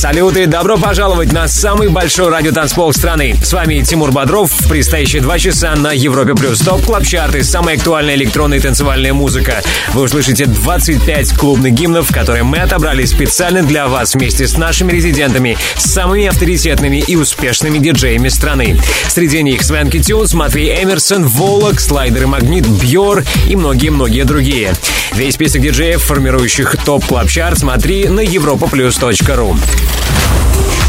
Салюты, добро пожаловать на самый большой радиотанцпол страны. С вами Тимур Бодров. В предстоящие два часа на Европе Плюс. Top Club Chart, самая актуальная электронная и танцевальная музыка. Вы услышите 25 клубных гимнов, которые мы отобрали специально для вас вместе с нашими резидентами, самыми авторитетными и успешными диджеями страны. Среди них Свенки Тюнс, Матвей Эмерсон, Волок, Слайдер и Магнит, Бьор и многие-многие другие. Весь список диджеев, формирующих топ клаб чарт смотри на europaplus.ru.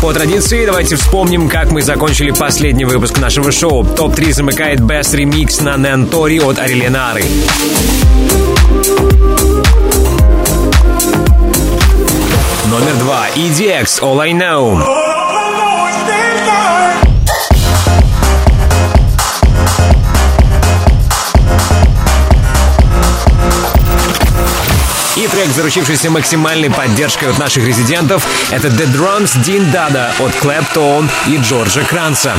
По традиции, давайте вспомним, как мы закончили последний выпуск нашего шоу. Топ-3 замыкает Best Remix на Нентори от Ариленары. Номер два. EDX All I Know. Заручившийся максимальной поддержкой от наших резидентов, это The Drums Дин Дада от Клэптон и Джорджа Кранца.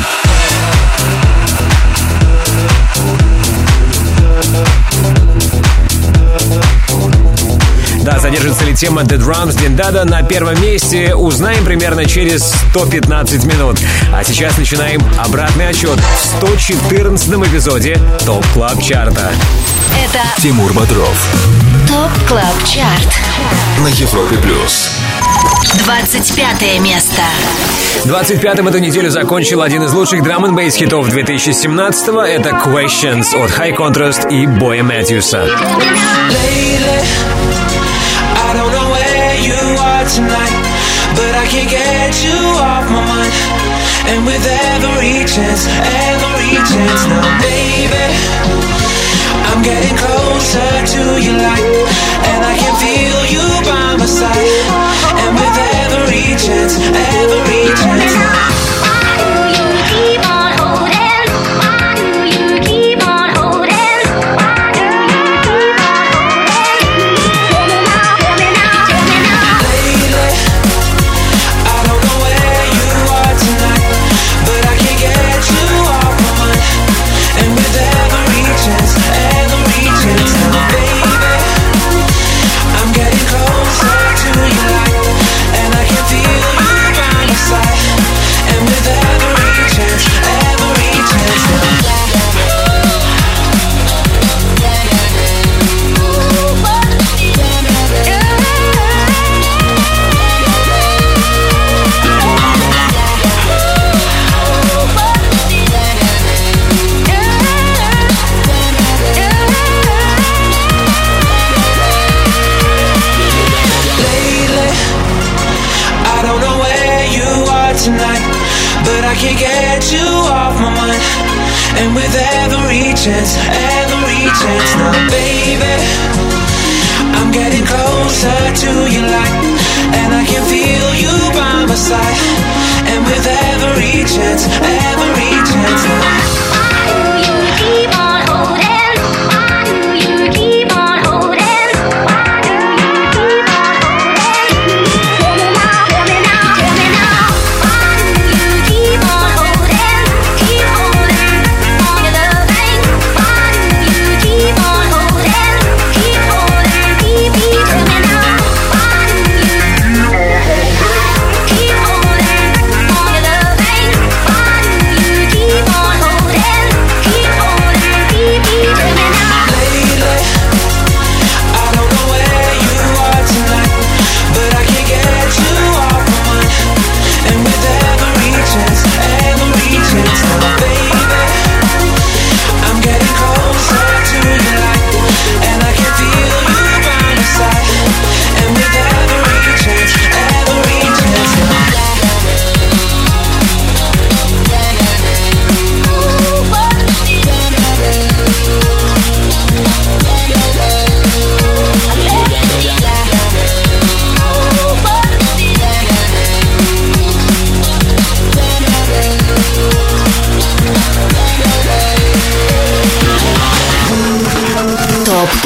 Удержится ли тема The Drums Din Da Da на первом месте, узнаем примерно через 115 минут. А сейчас начинаем обратный отсчет в 114 эпизоде Top Club Chart а. Это Тимур Бодров Top Club Chart. на Европе Плюс. 25 место. 25-м эту неделю закончил один из лучших драм н бейс хитов 2017-го. Это Questions от High Contrast и Боя Мэтьюса. And with every chance, every chance now, baby, I'm getting closer to your light, and I can feel you by my side. And with every chance, every chance chance, every chance now, baby, I'm getting closer to your light, and I can feel you by my side. And with every chance, every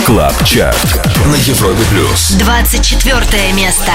Клаб Чарт на Европе Плюс. 24 место.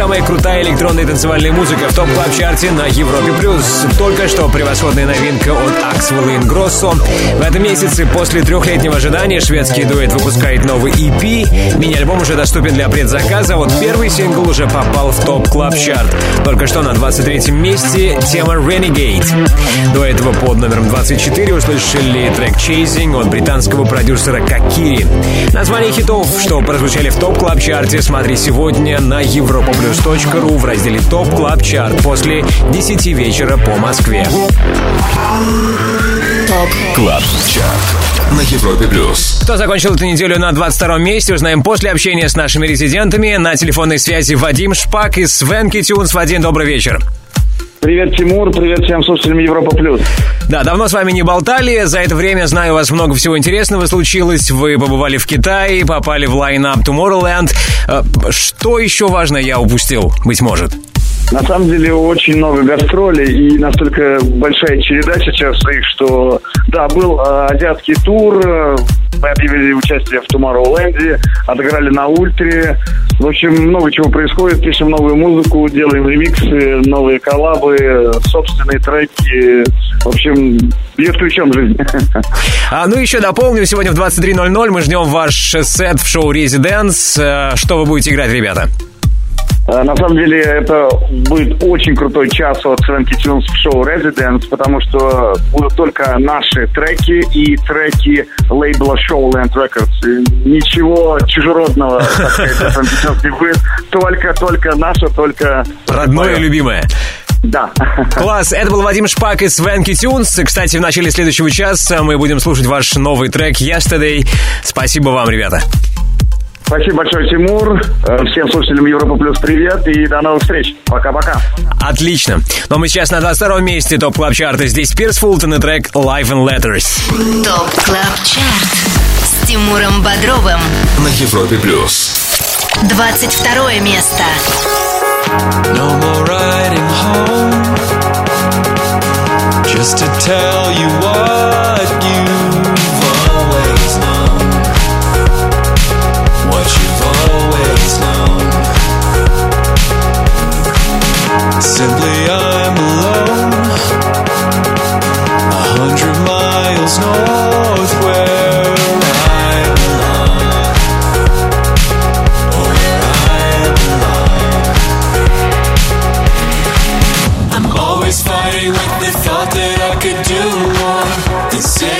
Самая крутая электронная танцевальная музыка в топ клаб чарте на Европе+. плюс. Только что превосходная новинка от Axwell и Ingrosso. В этом месяце, после трехлетнего ожидания, шведский дуэт выпускает новый EP. Мини-альбом уже доступен для предзаказа, вот первый сингл уже попал в топ клаб чарт Только что на 23 месте тема Renegade. До этого под номером 24 услышали трек Chasing от британского продюсера Какири. Название хитов, что прозвучали в Top Club Chart е смотри сегодня на europaplus.ru в разделе Top Club Chart после 10 вечера по Москве. Top Club Chart на Европе Плюс. Кто закончил эту неделю на 22 месте, узнаем после общения с нашими резидентами. На телефонной связи Вадим Шпак из Swanky Tunes. Вадим, добрый вечер. Привет, Тимур, привет всем слушателям Европа Плюс. Да, давно с вами не болтали. За это время, знаю, у вас много всего интересного случилось. Вы побывали в Китае, попали в line-up Tomorrowland. Э, что еще важное я упустил, быть может? На самом деле очень много гастролей и настолько большая череда сейчас их, что да, был э, азиатский тур, э, мы объявили участие в Tomorrowland, отыграли на Ультре. В общем, много чего происходит, пишем новую музыку, делаем ремиксы, новые коллабы, собственные треки. В общем, бьет ключом жизнь. А, ну еще дополню, сегодня в 23.00 мы ждем ваш сет в шоу «Резиденс». Э, что вы будете играть, ребята? Э, на самом деле это будет очень крутой час от Свенки Тюнс в шоу Residence, потому что будут только наши треки и треки лейбла Showland Records. Ничего чужеродного, так сказать, не будет. Только, только наше, только... Родное и любимое. Да. Класс. Это был Вадим Шпак из Свенки Тюнс. Кстати, в начале следующего часа мы будем слушать ваш новый трек Yesterday. Спасибо вам, ребята. Спасибо большое, Тимур. Э, всем слушателям Европа Плюс привет и до новых встреч. Пока-пока. Отлично. Но ну, мы сейчас на 22 месте топ клаб чарта Здесь Пирс Фултон и трек Life and Letters. Топ клаб чарт с Тимуром Бодровым на Европе Плюс. 22 место. No more riding home Just to tell you what you Simply I'm alone. A hundred miles north where I belong Where I belong I'm always fighting with the thought that I could do more. Than sit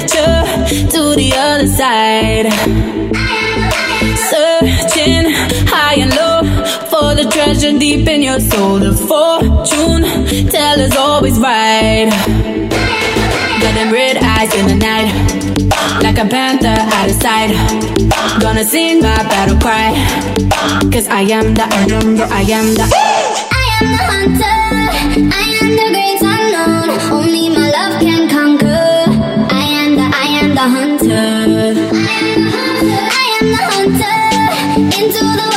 to the other side. Searching high and low for the treasure deep in your soul. The fortune teller's always right. Got them red eyes in the night, like a panther out of sight. Gonna sing my battle cry, cause I am the, I am the, I am the. I am the hunter. I am the great unknown. Only into, into the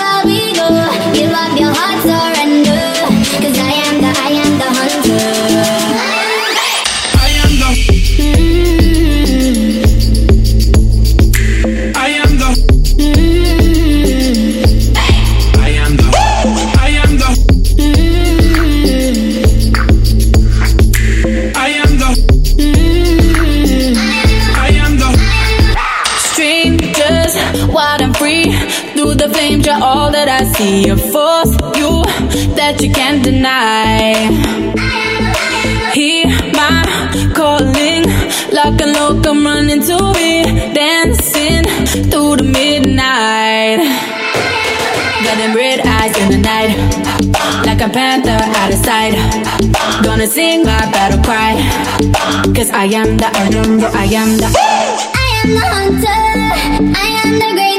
see. A force, you that you can't deny. Hear my calling, lock and low, come running to me, dancing through the midnight. Got them red eyes in the night, like a panther out of sight. Gonna sing my battle cry, cause I am the, I am the, I am the. I am the hunter. I am the great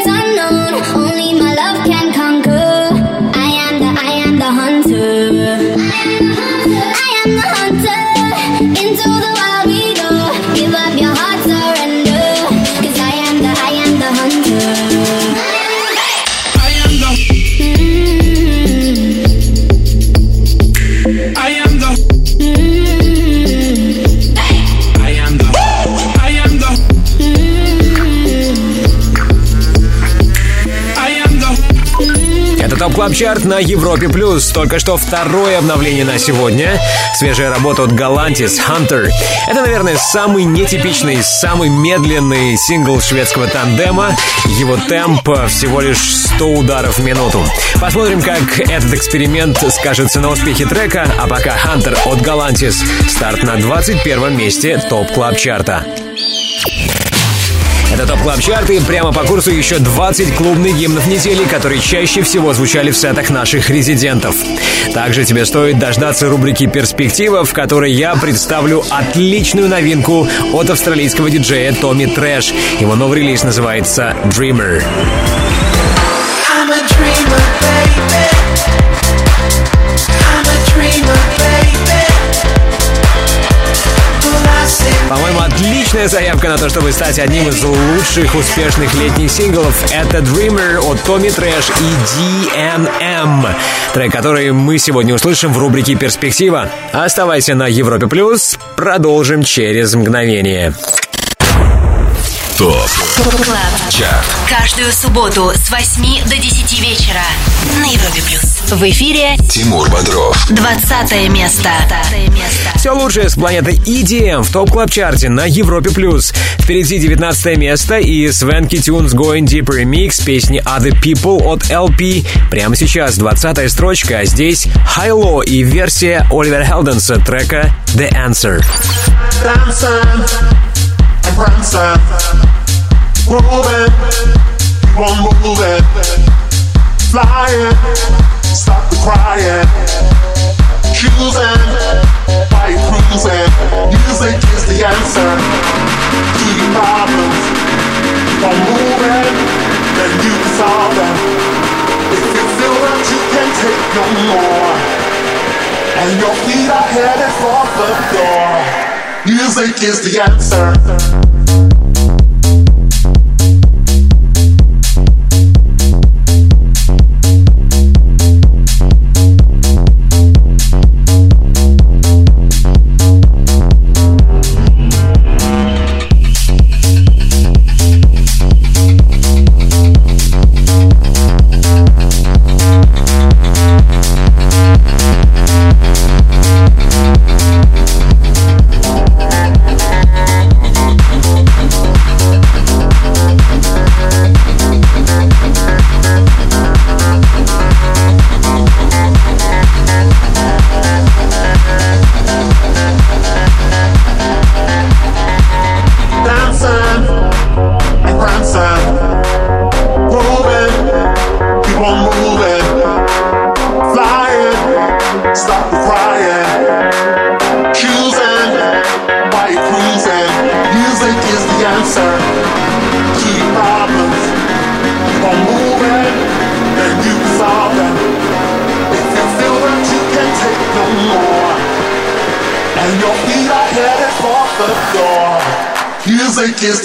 Это Top Club Chart на Европе Плюс. Только что второе обновление на сегодня. Свежая работа от Galantis Hunter. Это, наверное, самый нетипичный, самый медленный сингл шведского тандема. Его темп всего лишь 100 ударов в минуту. Посмотрим, как этот эксперимент скажется на успехе трека. А пока Hunter от Galantis. Старт на 21 месте Top Club Chart а. Это Top Club Chart. Прямо по курсу еще 20 клубных гимнов недели, которые чаще всего звучали в сетах наших резидентов. Также тебе стоит дождаться рубрики «Перспектива», в которой я представлю отличную новинку от австралийского диджея Tommy Trash. Его новый релиз называется «Dreamer». I'm a dreamer, отличная заявка на то, чтобы стать одним из лучших успешных летних синглов. Это Dreamer от Tommy Trash и DNM. Трек, который мы сегодня услышим в рубрике «Перспектива». Оставайся на Европе+, плюс. продолжим через мгновение. Top Club. Chart. Каждую субботу с 8 до 10 вечера на Европе плюс. В эфире Тимур Бодров. 20 место. Все лучшее с планеты EDM в топ клаб чарте на Европе+. плюс. Впереди 19 место и Свенки Tunes Going Deeper Remix песни Other People от LP. Прямо сейчас 20 строчка, а здесь High Low и версия Оливера Хелденса трека The Answer. dancing prancing, moving, keep on moving, flying, stop the crying, choosing, cruising. Music is the answer moving, then you can solve them. If you feel that you can't take no more. And your feet are headed for the door. Music is the answer.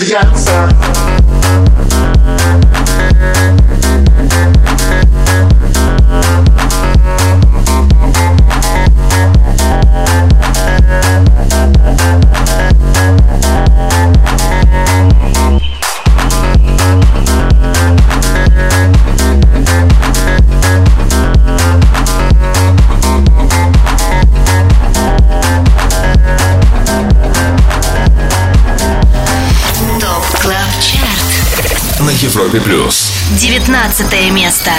Answer. 15 место.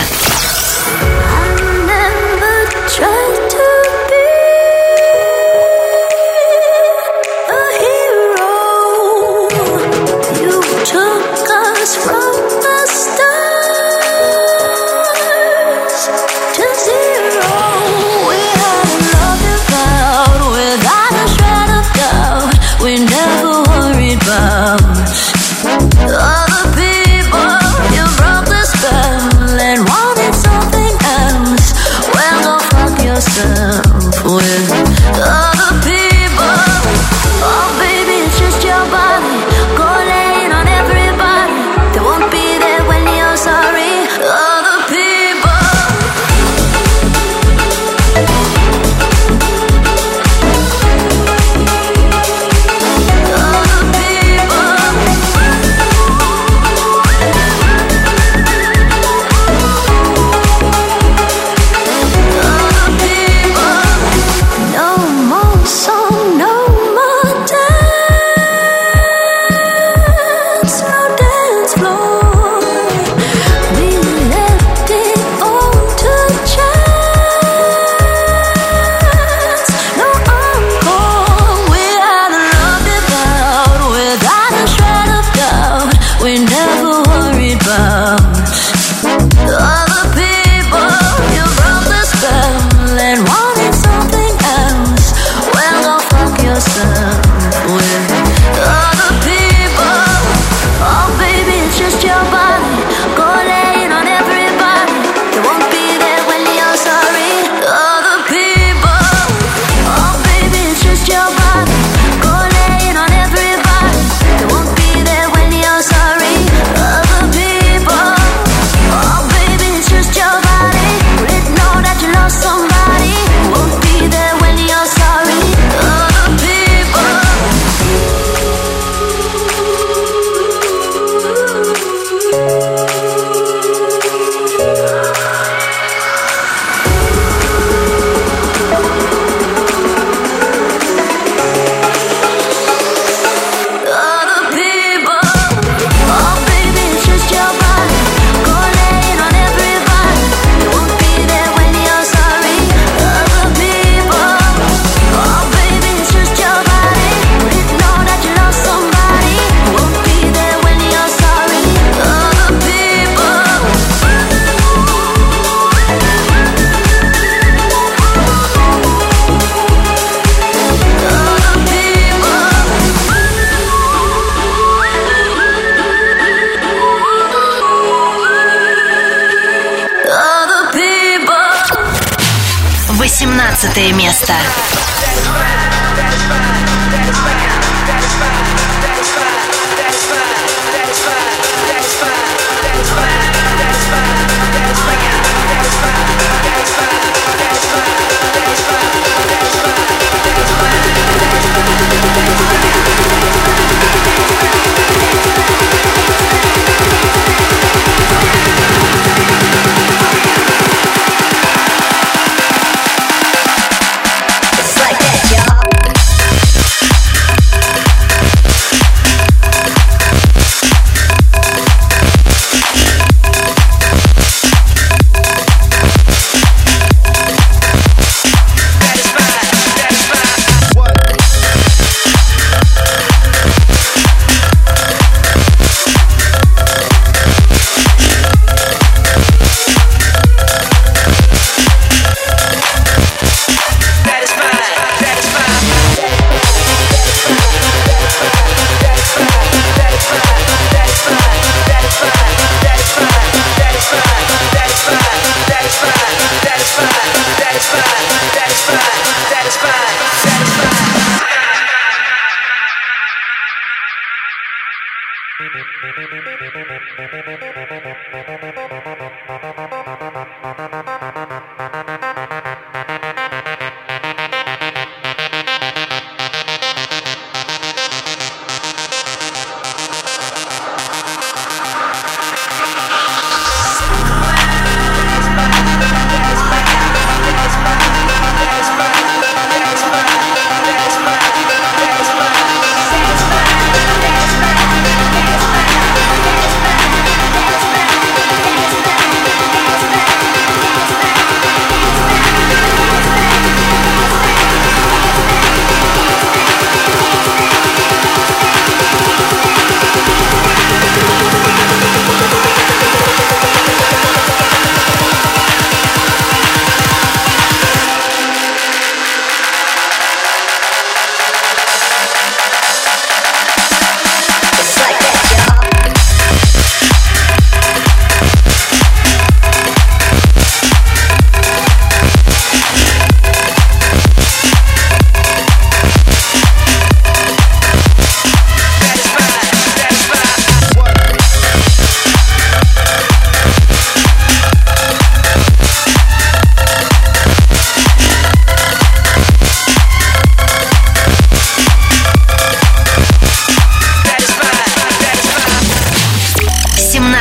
18 место.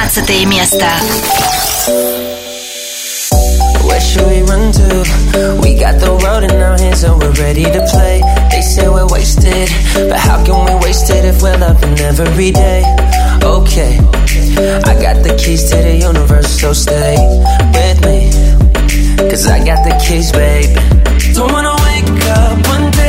17 место. Where should we run to? We got the world in our hands and we're ready to play. They say we're wasted, but how can we waste it if we're loving every day? Okay, I got the keys to the universe, so stay with me. Cause I got the keys, babe. Don't wanna wake up one day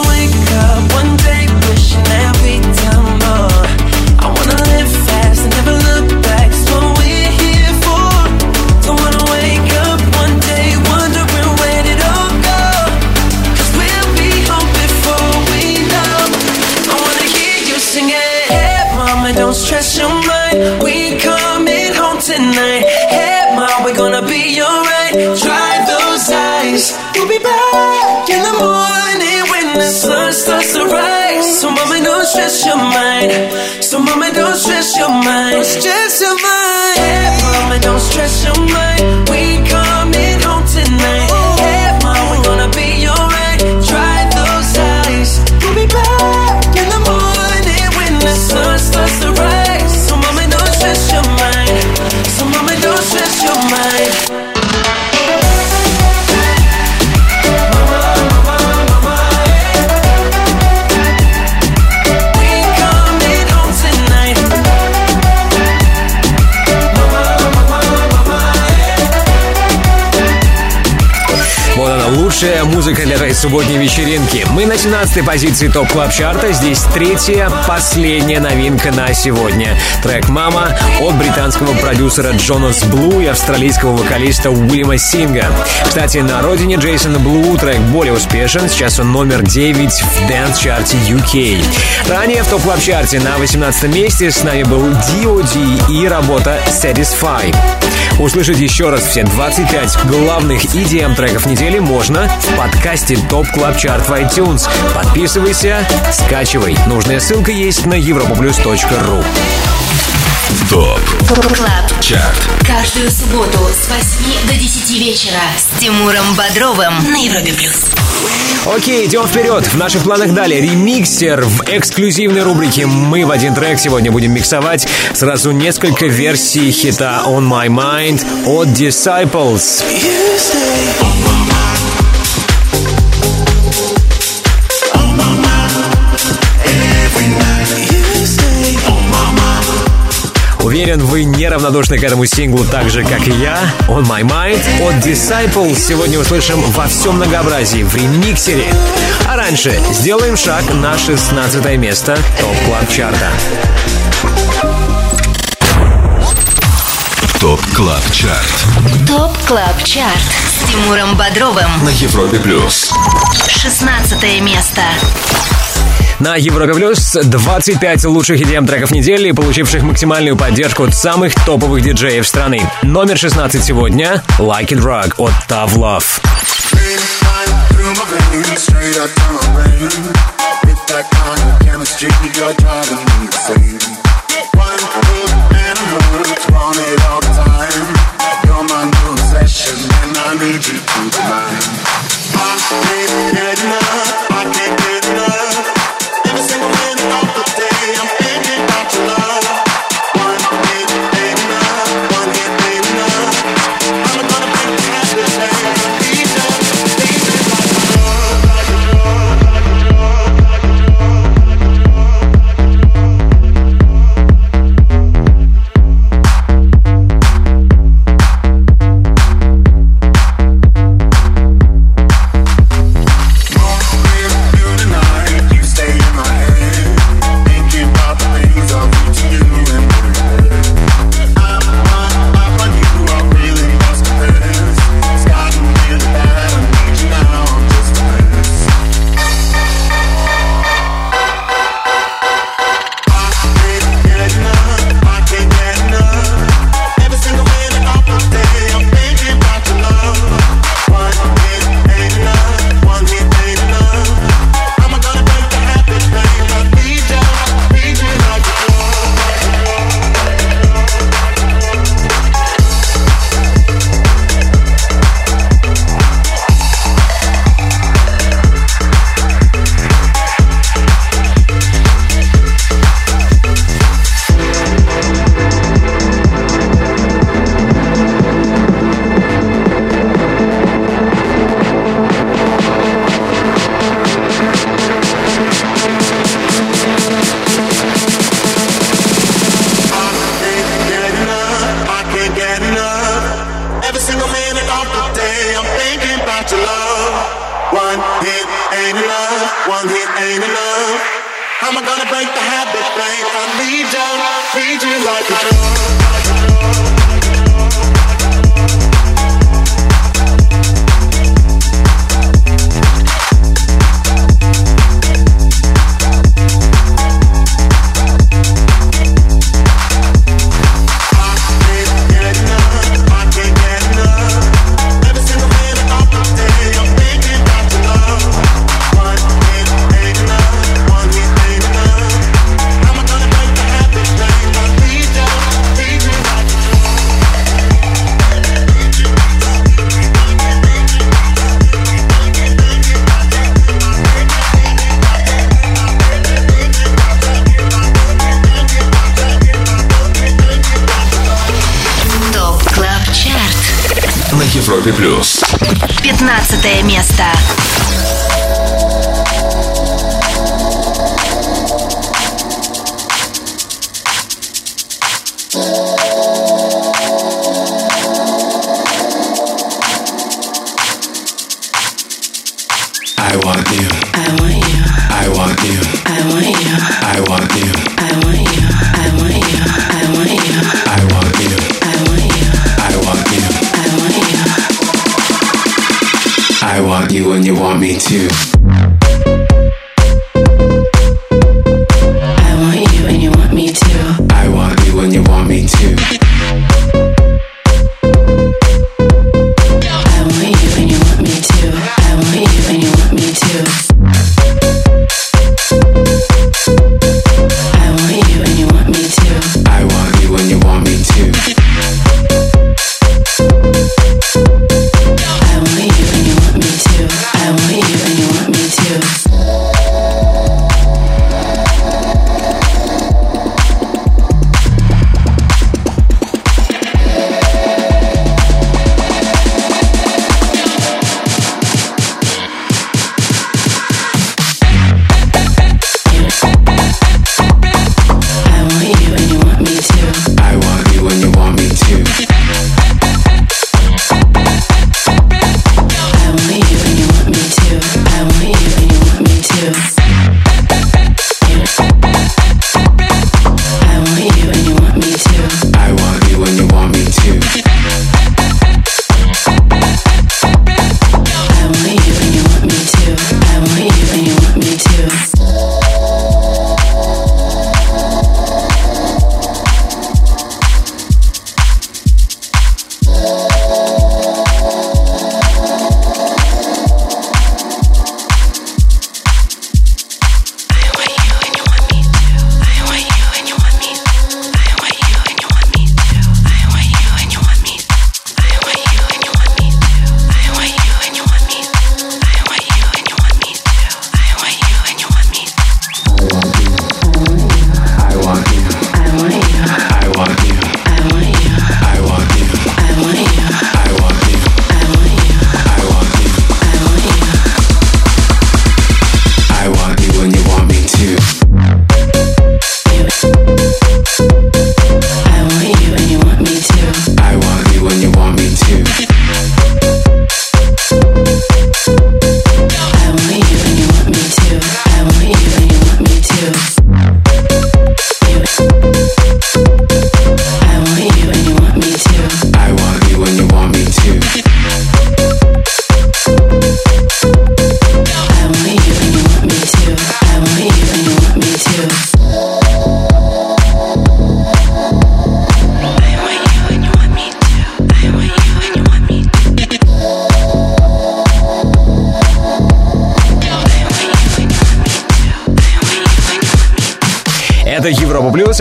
just музыка для этой субботней вечеринки. Мы на 17-й позиции Top Club Chart а Здесь третья, последняя новинка на сегодня. Трек «Mama» от британского продюсера Jonas Blue и австралийского вокалиста Уильяма Синга. Кстати, на родине Джонаса Блу трек более успешен. Сейчас он номер 9 в dance -чарте UK. Ранее в топ клаб чарте на 18 месте с нами был D.O.D. и работа Satisfy. Услышать еще раз все 25 главных EDM треков недели можно в подкасте Top Club Chart в iTunes. Подписывайся, скачивай. Нужная ссылка есть на europaplus.ru Top Club Chart Каждую субботу с 8 до 10 вечера с Тимуром Бодровым на Европе Плюс. Окей, идем вперед. В наших планах далее ремиксер в эксклюзивной рубрике «Мы в один трек» сегодня будем миксовать сразу несколько версий хита «On My Mind» от Disciples. Уверен, вы неравнодушны к этому синглу так же, как и я. On My Mind от Disciples сегодня услышим во всем многообразии в ремиксере. А раньше сделаем шаг на 16 место Top Club Chart а. Top Club Chart. Top Club Chart с Тимуром Бодровым на Европе Плюс. 16 место на Европе Плюс 25 лучших EDM треков недели, получивших максимальную поддержку от самых топовых диджеев страны. Номер 16 сегодня Like It Rock от Tough Love.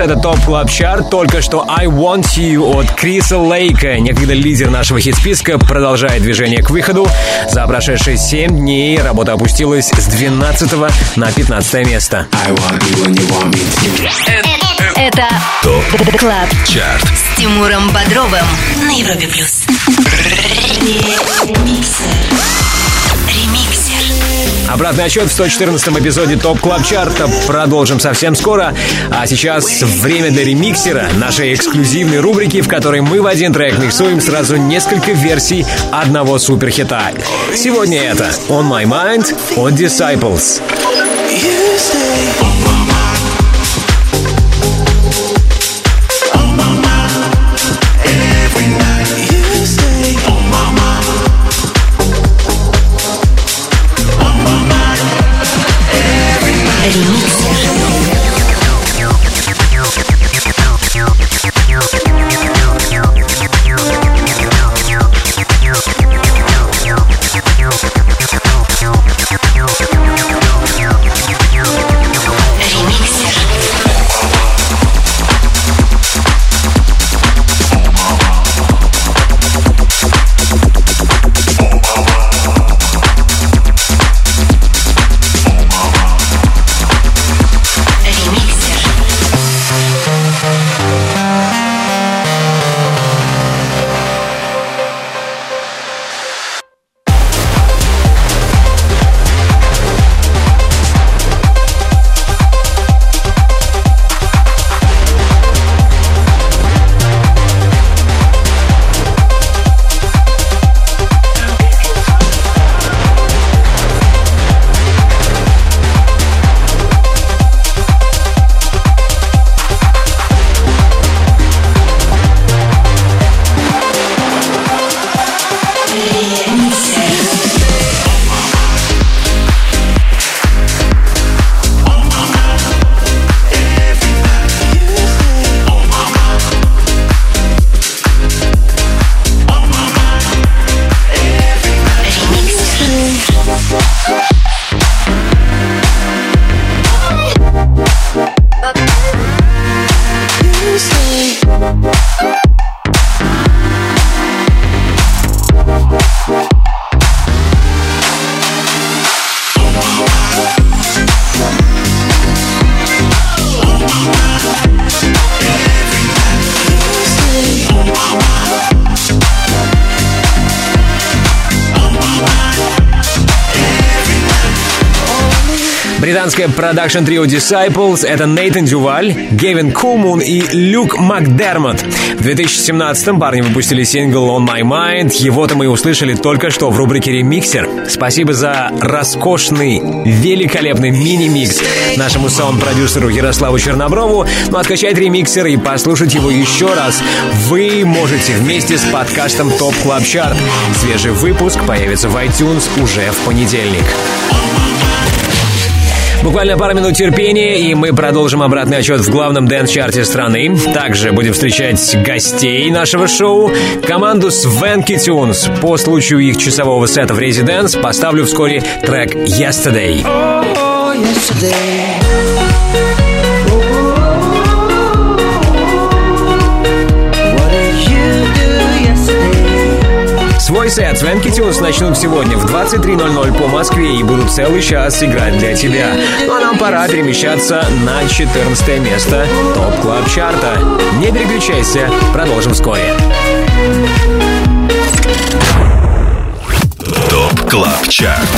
Это Top Club Chart. Только что I Want You от Криса Лейка, некогда лидер нашего хит-списка, продолжает движение к выходу. За прошедшие 7 дней работа опустилась с 12 на 15 место. Это Top Club Chart с Тимуром Бодровым на Европе Плюс. Обратный отсчет в 114 эпизоде Top Club Chart'а продолжим совсем скоро. А сейчас время для ремиксера, нашей эксклюзивной рубрики, в которой мы в один трек миксуем сразу несколько версий одного суперхита. Сегодня это On My Mind от Disciples. Британское продакшн-трио Disciples — это Нейтан Дюваль, Гевин Кулмун и Люк Макдермот. В 2017-м парни выпустили сингл On My Mind. Его-то мы услышали только что в рубрике «Ремиксер». Спасибо за роскошный, великолепный мини-микс нашему саунд-продюсеру Ярославу Черноброву. Ну а скачать ремиксер и послушать его еще раз вы можете вместе с подкастом Top Club Chart. Свежий выпуск появится в iTunes уже в понедельник. Буквально пару минут терпения, и мы продолжим обратный отсчет в главном дэнс-чарте страны. Также будем встречать гостей нашего шоу, команду Swanky Tunes. По случаю их часового сета в Residance поставлю вскоре трек «Yesterday». Oh, yesterday. Свой сет Swanky Tunes начнут сегодня в 23.00 по Москве и будут целый час играть для тебя. Ну а нам пора перемещаться на 14 место Top Club Chart'а. Не переключайся, продолжим вскоре. Top Club Chart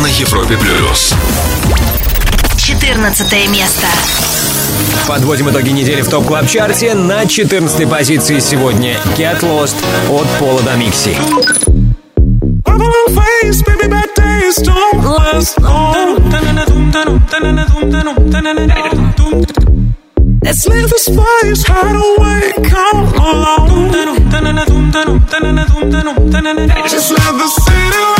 на Европе Плюс. 14 место. Подводим итоги недели в Top Club Chart'е. На 14 позиции сегодня Get Lost от Пола Дамикси. Let's leave this place, hide away, come along. Just let the city lights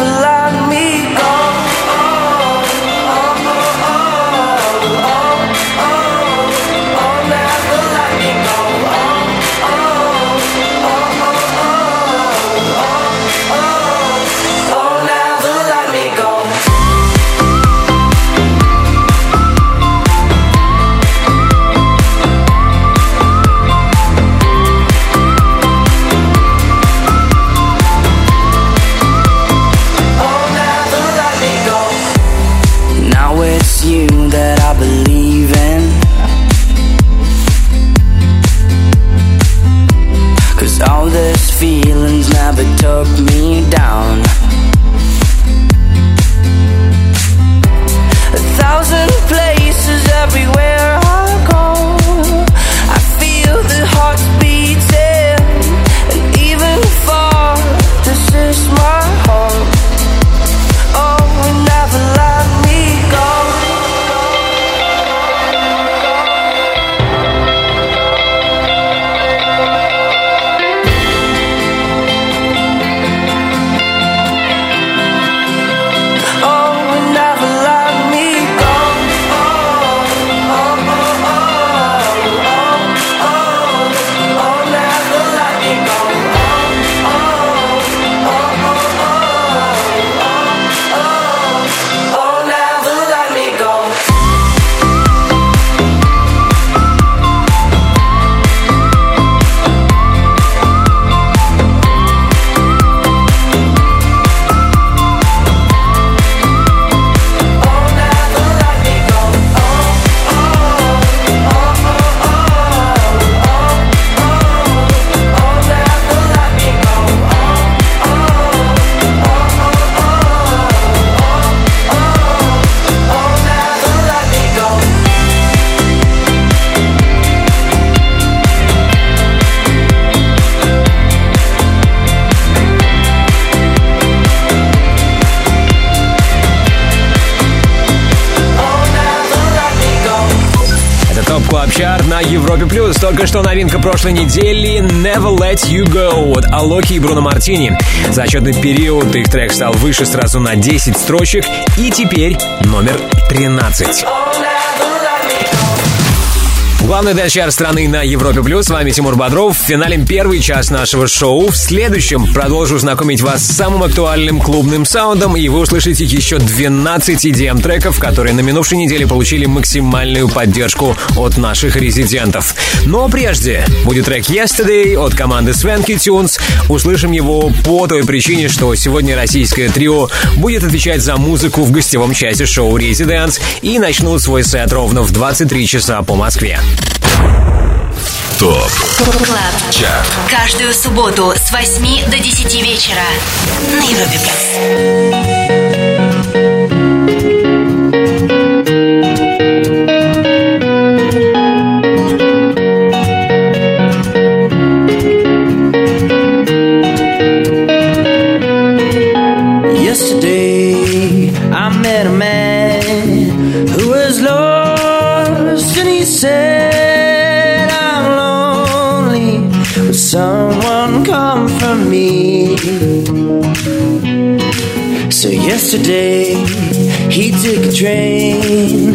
life. Алоки и Бруно Мартини. За отчетный период их трек стал выше сразу на 10 строчек и теперь номер 13. Главный дальчар страны на Европе Плюс. С вами Тимур Бодров. В финале первый час нашего шоу. В следующем продолжу знакомить вас с самым актуальным клубным саундом, и вы услышите еще 12 EDM-треков, которые на минувшей неделе получили максимальную поддержку от наших резидентов. Но прежде будет трек Yesterday от команды Swanky Tunes. Услышим его по той причине, что сегодня российское трио будет отвечать за музыку в гостевом часе шоу Residance и начнут свой сет ровно в 23 часа по Москве. Top Club Chart Каждую субботу с 8 до 10 вечера на Европе Плюс. Yesterday. He took a train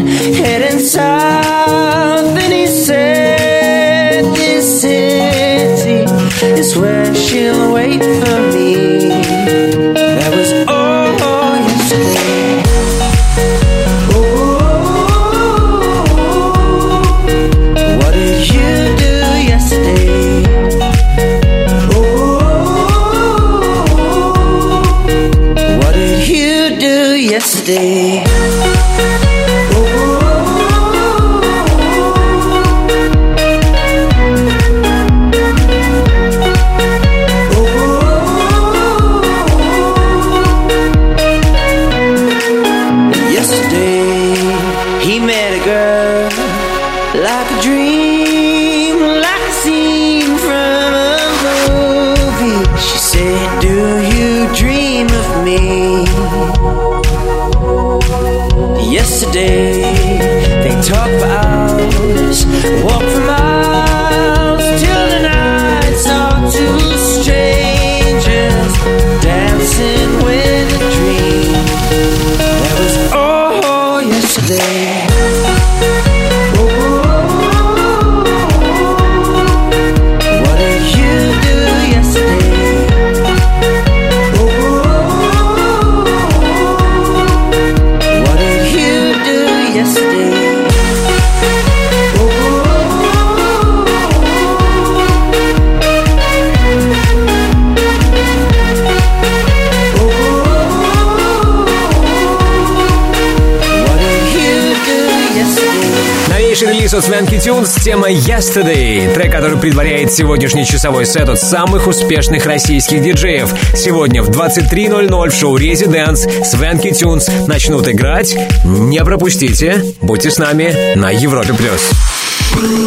от Swanky Tunes с темой Yesterday. Трек, который предваряет сегодняшний часовой сет от самых успешных российских диджеев. Сегодня в 23.00 в шоу Residance Swanky Tunes начнут играть. Не пропустите. Будьте с нами на Европе плюс.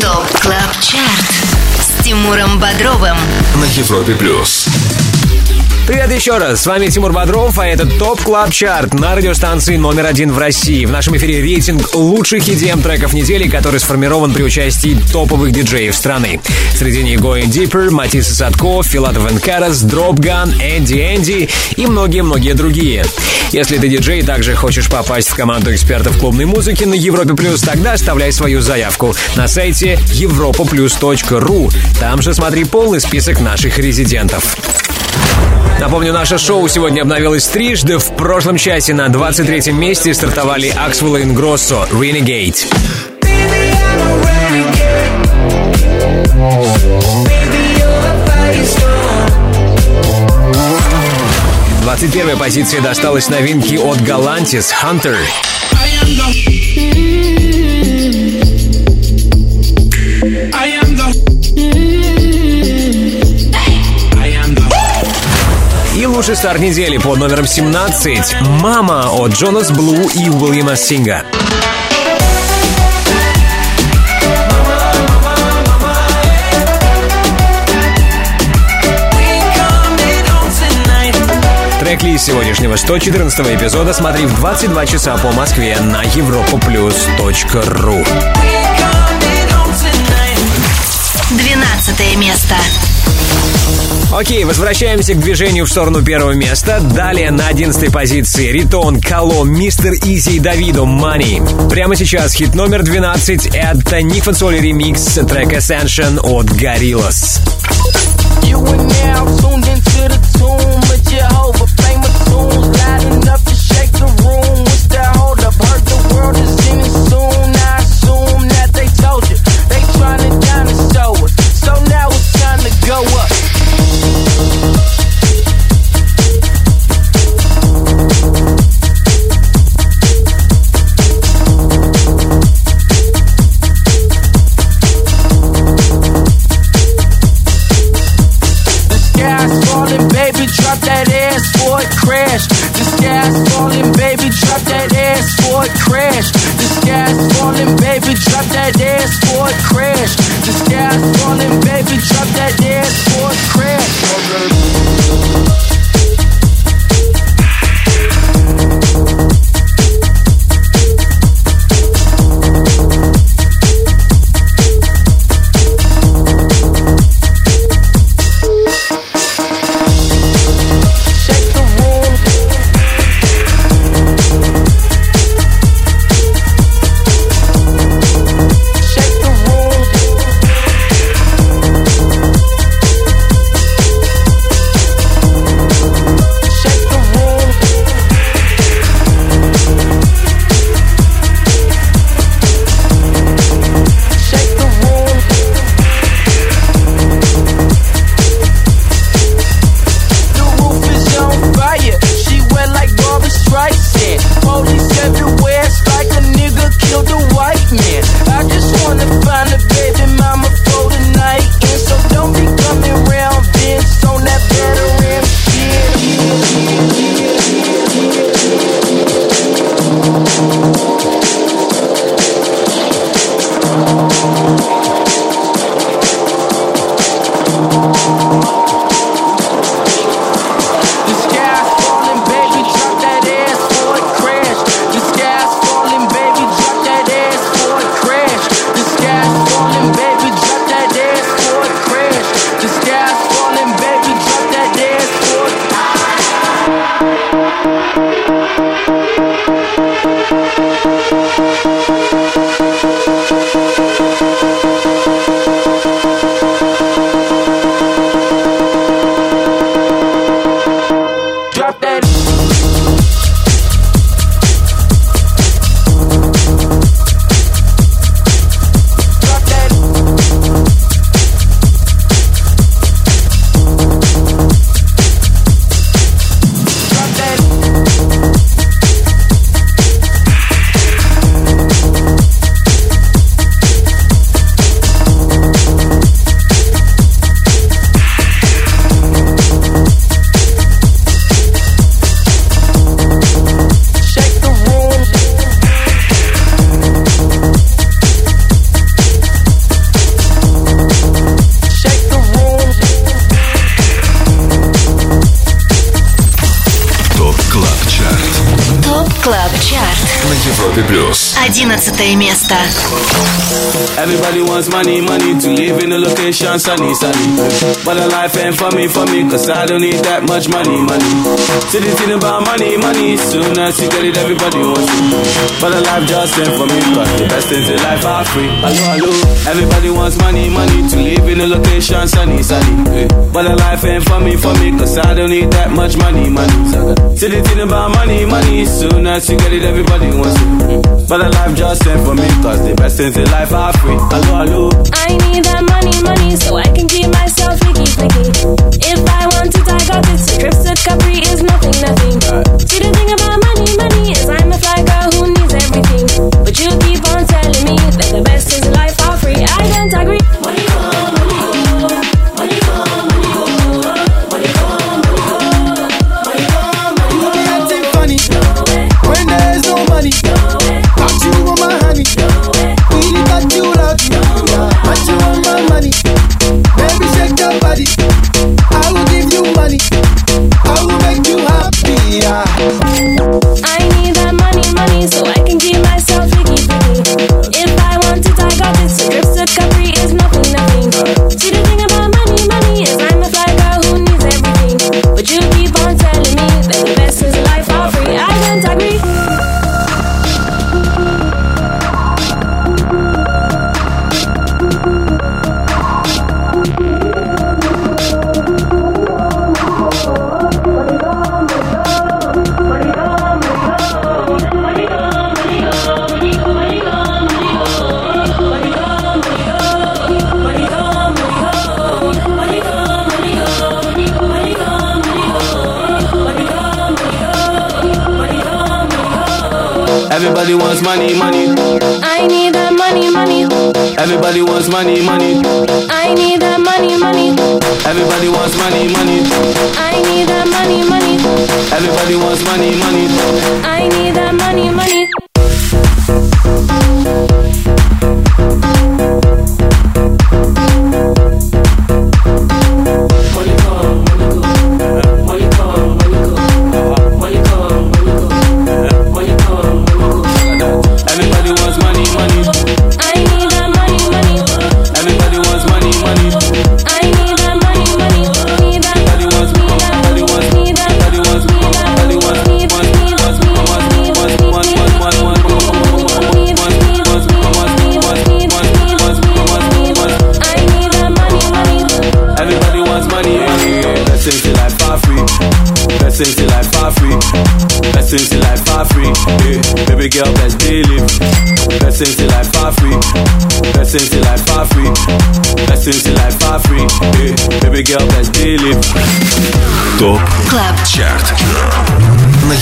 Top Club Chart с Тимуром Бодровым. На Европе плюс. Привет еще раз, с вами Тимур Бодров, а это Top Club Chart на радиостанции номер один в России. В нашем эфире рейтинг лучших EDM треков недели, который сформирован при участии топовых диджеев страны. Среди них Going Deeper, Матисса Садко, Филатов Карас, Дропган, Энди Энди и многие-многие другие. Если ты диджей и также хочешь попасть в команду экспертов клубной музыки на Европе Плюс, тогда оставляй свою заявку на сайте europaplus.ru. Там же смотри полный список наших резидентов. Напомню, наше шоу сегодня обновилось трижды. В прошлом часе на 23-м месте стартовали Аксвелл и Ингроссо «Renegade». Двадцать первая позиция досталась новинке от Галантис «Hunter». Лучший старт недели под номером 17 «Мама» от Джонас Блу и Уильяма Синга. Трек-лист сегодняшнего 114 эпизода смотри в 22 часа по Москве на europaplus.ru 12 место. Окей, возвращаемся к движению в сторону первого места. Далее на 11 позиции Ритон, Кало, Мистер Изи и Давидо, Money. Прямо сейчас хит номер 12 это Ник Фацоли ремикс трек Ascension от Gorillaz. You. sunny, sunny. But a life ain't for me, for me, cause I don't need that much money, money. See the thing about money, money. Soon as you get it, everybody wants it. But a life just ain't for me, cause the best things in life are free. Hello, hello. Everybody wants money, money to live in a location, sunny, sunny. But a life ain't for me, for me, cause I don't need that much money, money. See the thing about money, money. Soon as you get it, everybody wants it. But a life just ain't for me, cause the best things in life are free. Hello, hello. I need that so I can get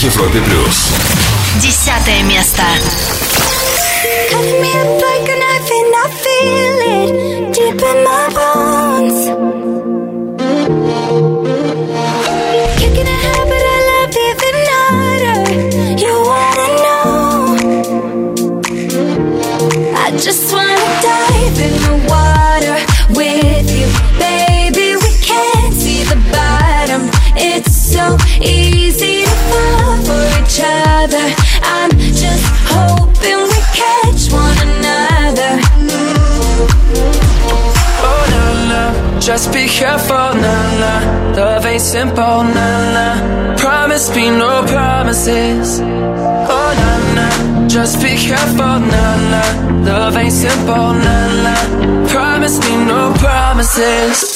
Европе плюс. Десятое место. Just be careful, nah, nah. Love ain't simple, nah, nah. Promise me no promises. Oh, nah, nah. Just be careful, nah, nah. Love ain't simple, nah, nah. Promise me no promises.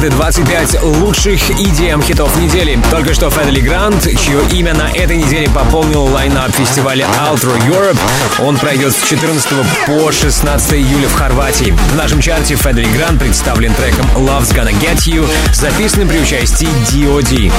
чарты 25 лучших EDM-хитов недели. Только что Федде Ле Гранд, чье имя на этой неделе пополнил лайнап фестиваля Ultra Europe. Он пройдет с 14 по 16 июля в Хорватии. В нашем чарте Федде Ле Гранд представлен треком Love's Gonna Get You, записанным при участии D.O.D.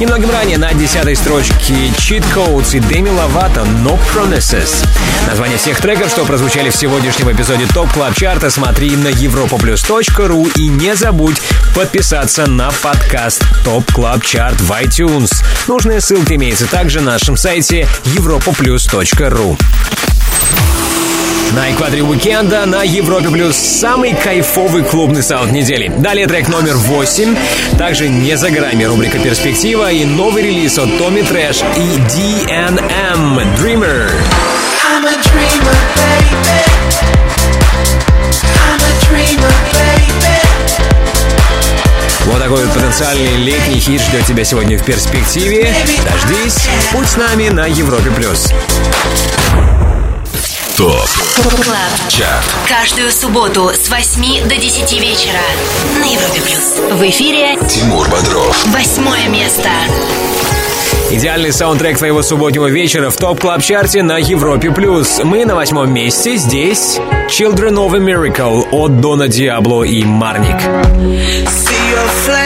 Немногим ранее на 10 строчке Cheat Codes и Деми Ловато No Promises. Название всех треков, что прозвучали в сегодняшнем эпизоде Top Club Chart'а, смотри на europaplus.ru и не забудь подписаться на подкаст Top Club Chart в iTunes. Нужная ссылка имеется также на нашем сайте europaplus.ru. На экваторе уикенда на Европе Плюс самый кайфовый клубный саунд недели. Далее трек номер 8. Также не за горами рубрика «Перспектива» и новый релиз от Томми Трэш и DNM «Dreamer». Вот такой вот потенциальный летний хит ждет тебя сегодня в перспективе. Дождись, будь с нами на Европе плюс. Top Club Chart Каждую субботу с 8 до 10 вечера на Европе плюс. В эфире Тимур Бодров восьмое место. Идеальный саундтрек твоего субботнего вечера в Top Club Chart'е на Европе плюс. Мы на восьмом месте. Здесь Children of a Miracle от Дона Диабло и Марник. your flame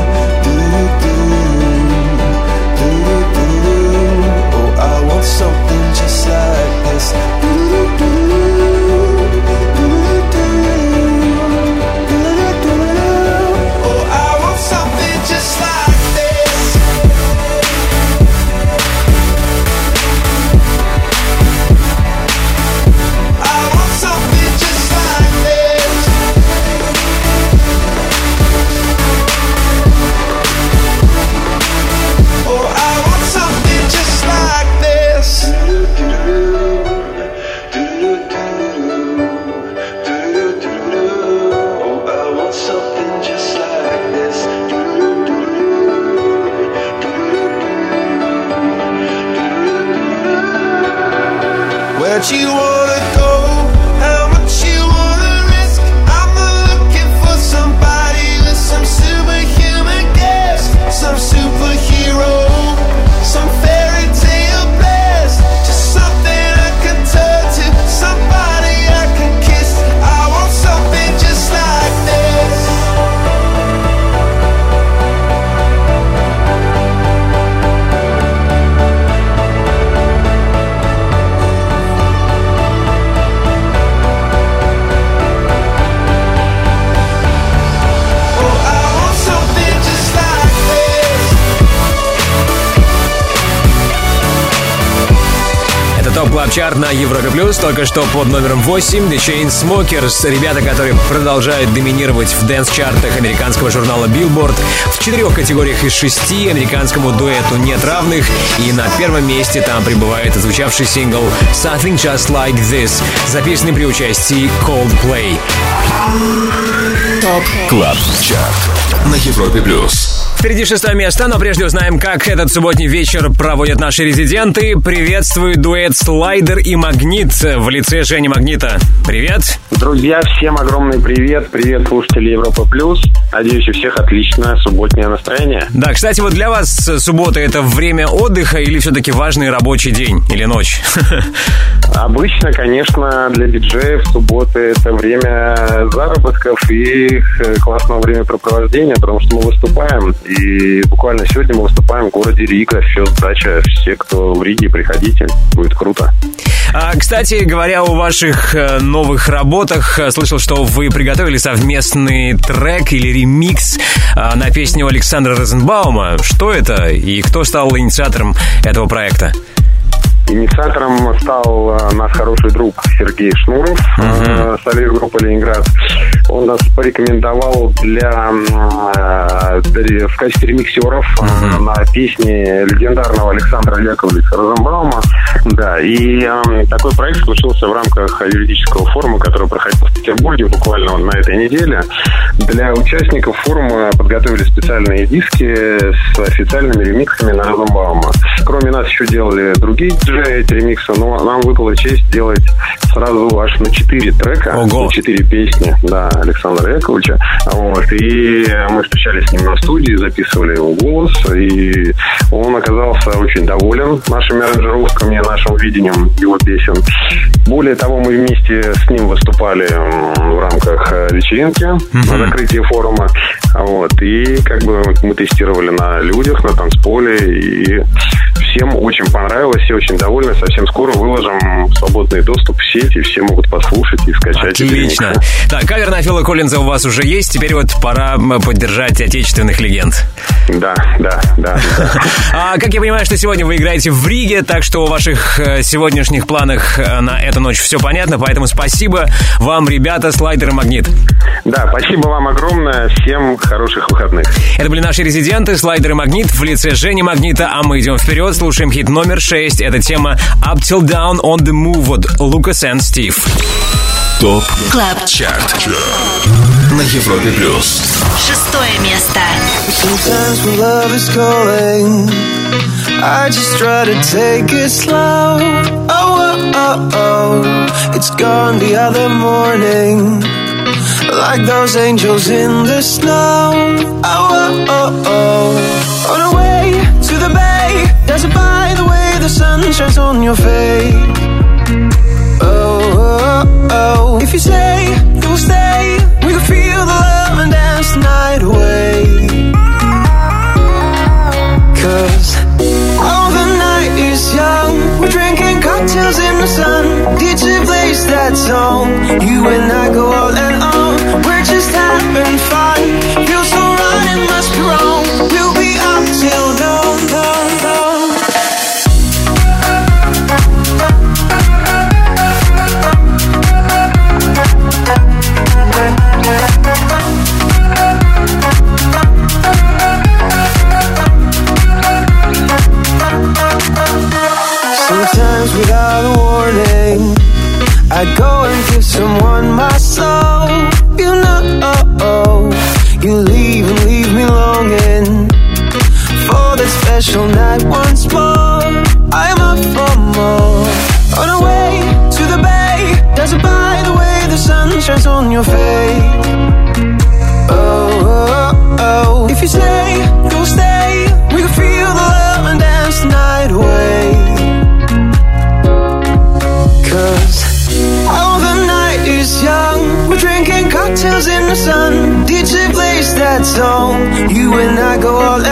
чарт на Европе Плюс. Только что под номером 8 The Chainsmokers. Ребята, которые продолжают доминировать в дэнс-чартах американского журнала Billboard. В четырех категориях из шести американскому дуэту нет равных. И на первом месте там пребывает звучавший сингл Something Just Like This, записанный при участии Coldplay. ТОП КЛАБ ЧАРТ на Европе Плюс. Впереди шестое место, но прежде узнаем, как этот субботний вечер проводят наши резиденты. Приветствую дуэт «Слайдер» и «Магнит» в лице Жени Магнита. Привет! Друзья, всем огромный привет. Привет, слушатели Европа Плюс. Надеюсь, у всех отличное субботнее настроение. Да, кстати, вот для вас суббота — это время отдыха или все-таки важный рабочий день или ночь? Обычно, конечно, для диджеев суббота это время заработков и э, классного времяпрепровождения, потому что мы выступаем. И буквально сегодня мы выступаем в городе Рига. Все, сдача. Все, кто в Риге, приходите. Будет круто. А, кстати, говоря о ваших э, новых работах, э, слышал, что вы приготовили совместный трек или ремикс э, на песню Александра Розенбаума. Что это и кто стал инициатором этого проекта? Инициатором стал э, наш хороший друг Сергей Шнуров, э, солист группы «Ленинград». Он нас порекомендовал для, э, в качестве ремиксеров э, на песни легендарного Александра Яковлевича Розенбаума. Да, и э, такой проект случился в рамках юридического форума, который проходил в Петербурге буквально на этой неделе. Для участников форума подготовили специальные диски с официальными ремиксами на Розенбаума. Кроме нас еще делали другие диджеи эти ремиксы, но нам выпала честь сделать сразу аж на 4 трека, на 4 песни, да, Александра Яковлевича. Вот, и мы встречались с ним на студии, записывали его голос, и он оказался очень доволен нашими аранжировками, нашим видением его песен. Более того, мы вместе с ним выступали в рамках э, вечеринки на закрытии форума. Вот, и как бы мы тестировали на людях, на танцполе, и всем очень понравилось, все очень довольны. Совсем скоро выложим в свободный доступ в сеть, и все могут послушать и скачать. Отлично. ремиксы. Так, кавер на Фила Коллинза у вас уже есть. Теперь вот пора поддержать отечественных легенд. Да, да, да. А, как я понимаю, что сегодня вы играете в Риге, так что о ваших э, сегодняшних планах э, на эту ночь все понятно, поэтому спасибо вам, ребята, Слайдер и Магнит. Да, спасибо вам огромное. Всем хороших выходных. Это были наши резиденты, Слайдер и Магнит в лице Жени Магнита, а мы идем вперед, слушаем хит номер 6. Это тема Up Till Dawn on the Move от Лукас и Стив. Top Club Chart на Европе Плюс. Шестое место. Sometimes when love is calling, I just try to take it slow. Oh, oh, oh, oh. It's gone the other morning. Like those angels in the snow. Oh, oh, oh, oh. On our way sun shines on your face. Oh, oh, oh. If you say you will stay, we can feel the love and dance the night away. Cause all the night is young. We're drinking cocktails in the sun. DJ plays that song. You and I go all and special night once more. I'm up for more. On our way to the bay Does it by the way the sun shines on your face. Oh, oh, oh. If you say you'll stay, we can feel the love and dance the night away. Cause all the night is young. We're drinking cocktails in the sun. DJ plays that song. You and I go all and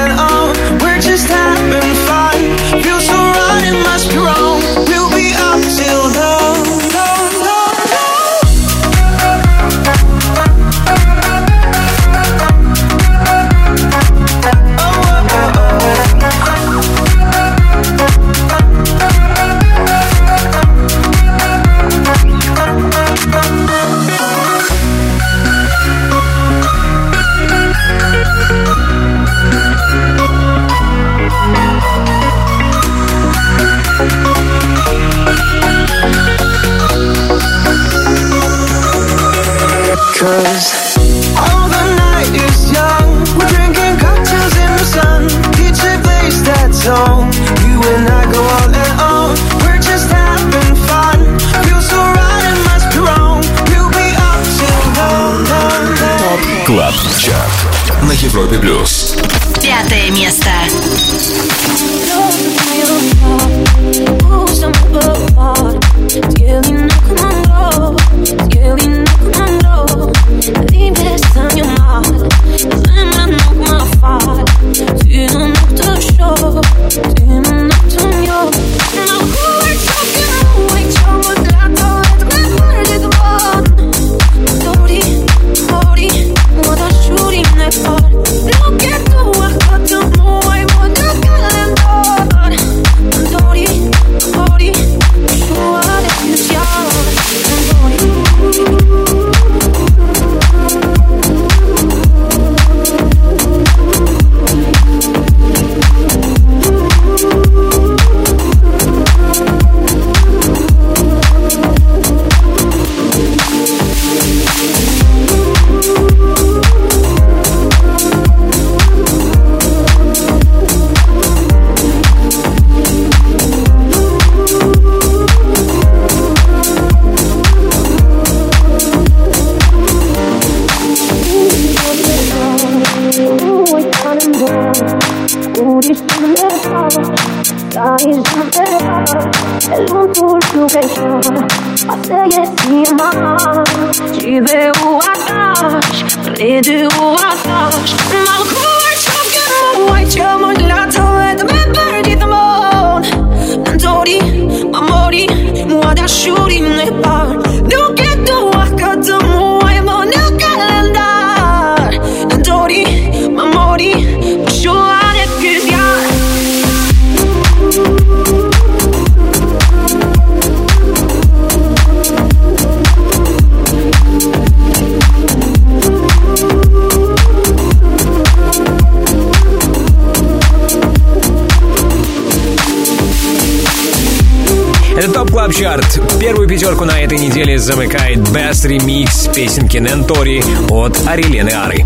пятерку на этой неделе замыкает Best Remix песенки Nëntori от Арилены Ары.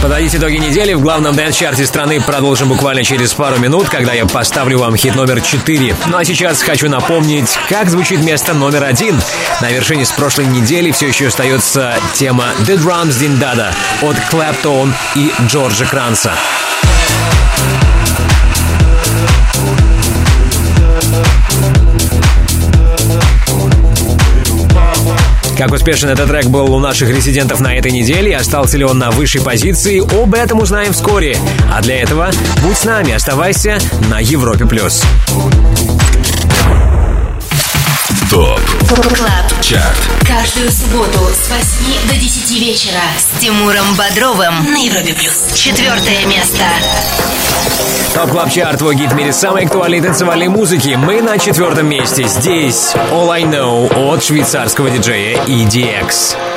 Подводить итоги недели в главном дэнс-чарте страны продолжим буквально через пару минут, когда я поставлю вам хит номер 4. Ну а сейчас хочу напомнить, как звучит место номер один. На вершине с прошлой недели все еще остается тема The Drums Din Daa Daa от Claptone и Джорджа Кранца. Как успешен этот трек был у наших резидентов на этой неделе и остался ли он на высшей позиции, об этом узнаем вскоре. А для этого будь с нами, оставайся на Европе плюс. Top Club Chart. Каждую субботу с 8 до 10 вечера с Тимуром Бодровым на Европе плюс. Четвертое место. Top Club Chart, твой гид в мире самой актуальной танцевальной музыки. Мы на четвертом месте. Здесь All I Know от швейцарского диджея EDX.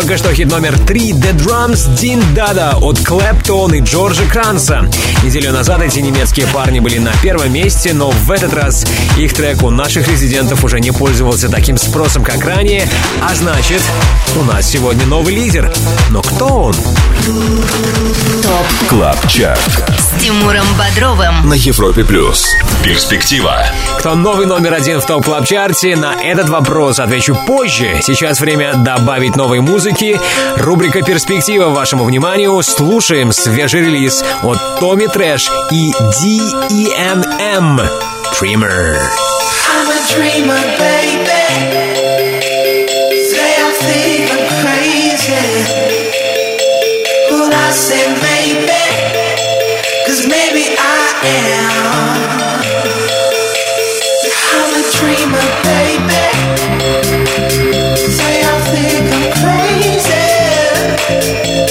Только что хит номер 3 The Drums Din Daa Daa от Claptone и Джорджа Кранса. Неделю назад эти немецкие парни были на первом месте, но в этот раз их трек у наших резидентов уже не пользовался таким спросом, как ранее, а значит, у нас сегодня новый лидер. Но кто он? Top Club Chart с Тимуром Бодровым. на Европе плюс. Перспектива. Кто новый номер один в Top Club Chart е? На этот вопрос отвечу позже. Сейчас время добавить новой музыки. Рубрика «Перспектива» вашему вниманию. Слушаем свежий релиз от Томми Трэш и D.E.M.M. Dreamer. I'm a dreamer, baby. Think I'm crazy. But I say I am. I'm a dreamer, baby. Own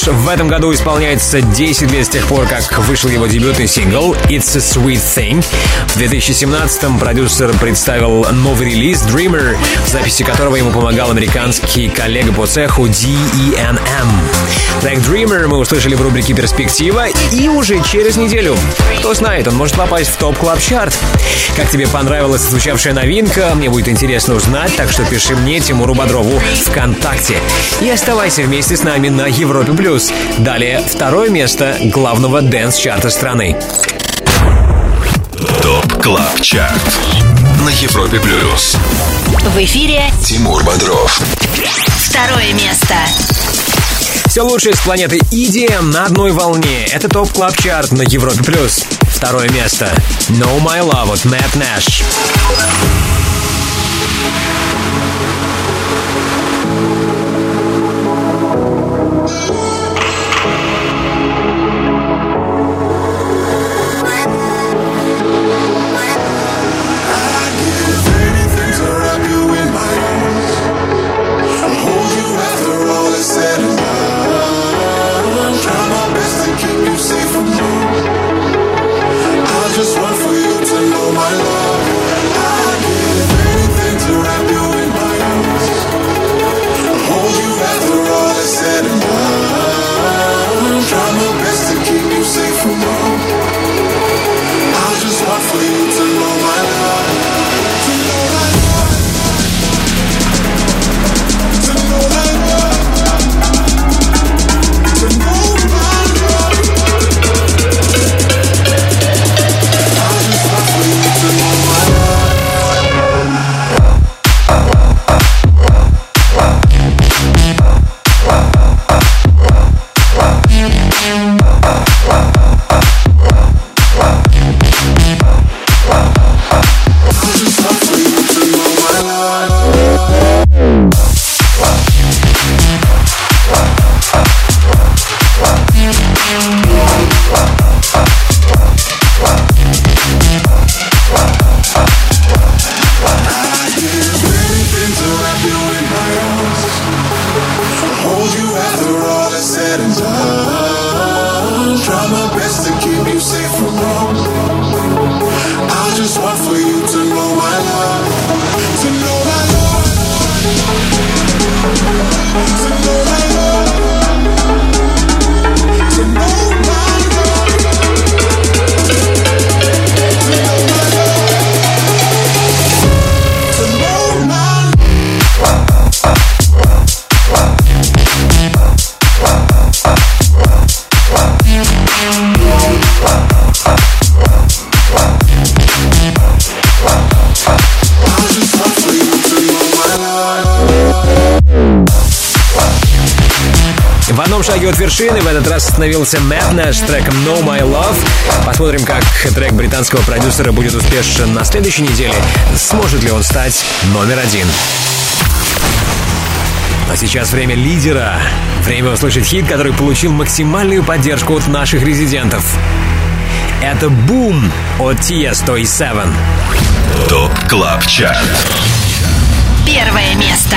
Трэш в этом году исполняется 10 лет с тех пор, как вышел его дебютный сингл «It's a Sweet Thing». В 2017-м продюсер представил новый релиз «Dreamer», в записи которого ему помогал американский коллега по цеху D.E.N.M. Трек «Dreamer» мы услышали в рубрике «Перспектива» и уже через неделю. Кто знает, он может попасть в Top Club Chart Как тебе понравилась звучавшая новинка? Мне будет интересно узнать, так что пиши мне, Тимуру Бодрову, ВКонтакте. И оставайся вместе с нами на Европе+. плюс. Далее второе место главного dance-чарта страны. Club Chart на Европе Плюс. В эфире Тимур Бодров. второе место. Все лучшее с планеты EDM на одной волне. Это Top Club Chart на Европе+. плюс. Второе место. Know My Love от Matt Nash. Вершины в этот раз остановился Madness с треком No My Love. Посмотрим, как трек британского продюсера будет успешен на следующей неделе. Сможет ли он стать номер один? А сейчас время лидера. Время услышать хит, который получил максимальную поддержку от наших резидентов. Это «Бум» от Tiesto и Seven. ТОП КЛАБ ЧАРТ Первое место.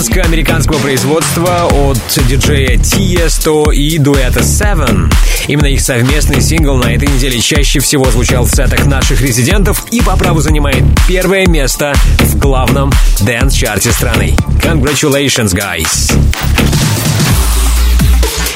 голландско-американского производства от диджея Tiesto и дуэта Sevenn. Именно их совместный сингл на этой неделе чаще всего звучал в сетах наших резидентов и по праву занимает первое место в главном dance-чарте страны. Congratulations, guys!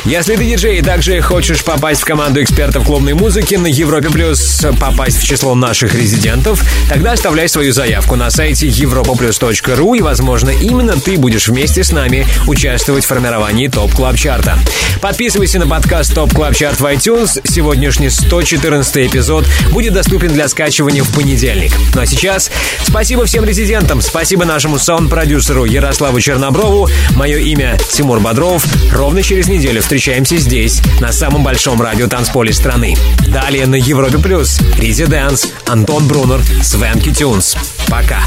Если ты диджей и также хочешь попасть в команду экспертов клубной музыки на Европе Плюс, попасть в число наших резидентов, тогда оставляй свою заявку на сайте europaplus.ru и, возможно, именно ты будешь вместе с нами участвовать в формировании Top Club Chart а. Подписывайся на подкаст Top Club Chart в iTunes. Сегодняшний 114 эпизод будет доступен для скачивания в понедельник. Ну а сейчас спасибо всем резидентам, спасибо нашему саунд-продюсеру Ярославу Черноброву. Мое имя Тимур Бодров. Ровно через неделю встречаемся здесь, на самом большом радио танцполе страны. Далее на Европе Плюс. Residents, Антон Брунер, Swanky Tunes. Пока.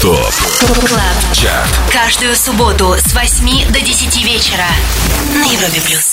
Top Club. Chart Каждую субботу с 8 до 10 вечера на Европе плюс.